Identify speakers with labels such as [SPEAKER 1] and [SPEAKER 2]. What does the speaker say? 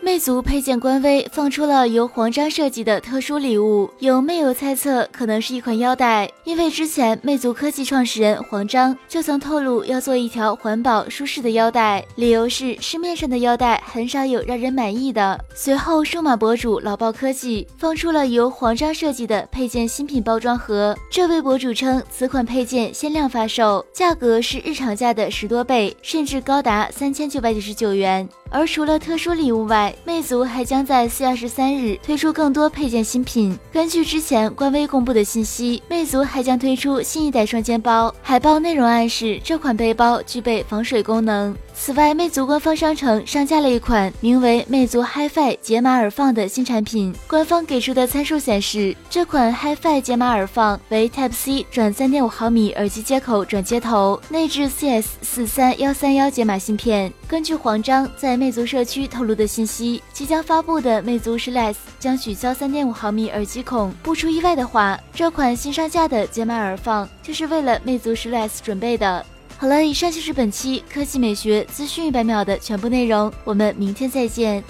[SPEAKER 1] 魅族配件官微放出了由黄章设计的特殊礼物，有魅友猜测可能是一款腰带，因为之前魅族科技创始人黄章就曾透露要做一条环保舒适的腰带，理由是市面上的腰带很少有让人满意的。随后，数码博主老豹科技放出了由黄章设计的配件新品包装盒，这位博主称此款配件限量发售，价格是日常价的十多倍，甚至高达三千九百九十九元。而除了特殊礼物外，魅族还将在四月二十三日推出更多配件新品。根据之前官微公布的信息，魅族还将推出新一代双肩包，海报内容暗示这款背包具备防水功能。此外，魅族官方商城上架了一款名为“魅族 HiFi 解码耳放”的新产品。官方给出的参数显示，这款 HiFi 解码耳放为 Type C 转三点五毫米耳机接口转接头，内置 CS 四三幺三幺解码芯片。根据黄章在魅族社区透露的信息，即将发布的魅族十 Less 将取消三点五毫米耳机孔。不出意外的话，这款新上架的解码耳放就是为了魅族十 Less 准备的。好了，以上就是本期科技美学资讯一百秒的全部内容，我们明天再见。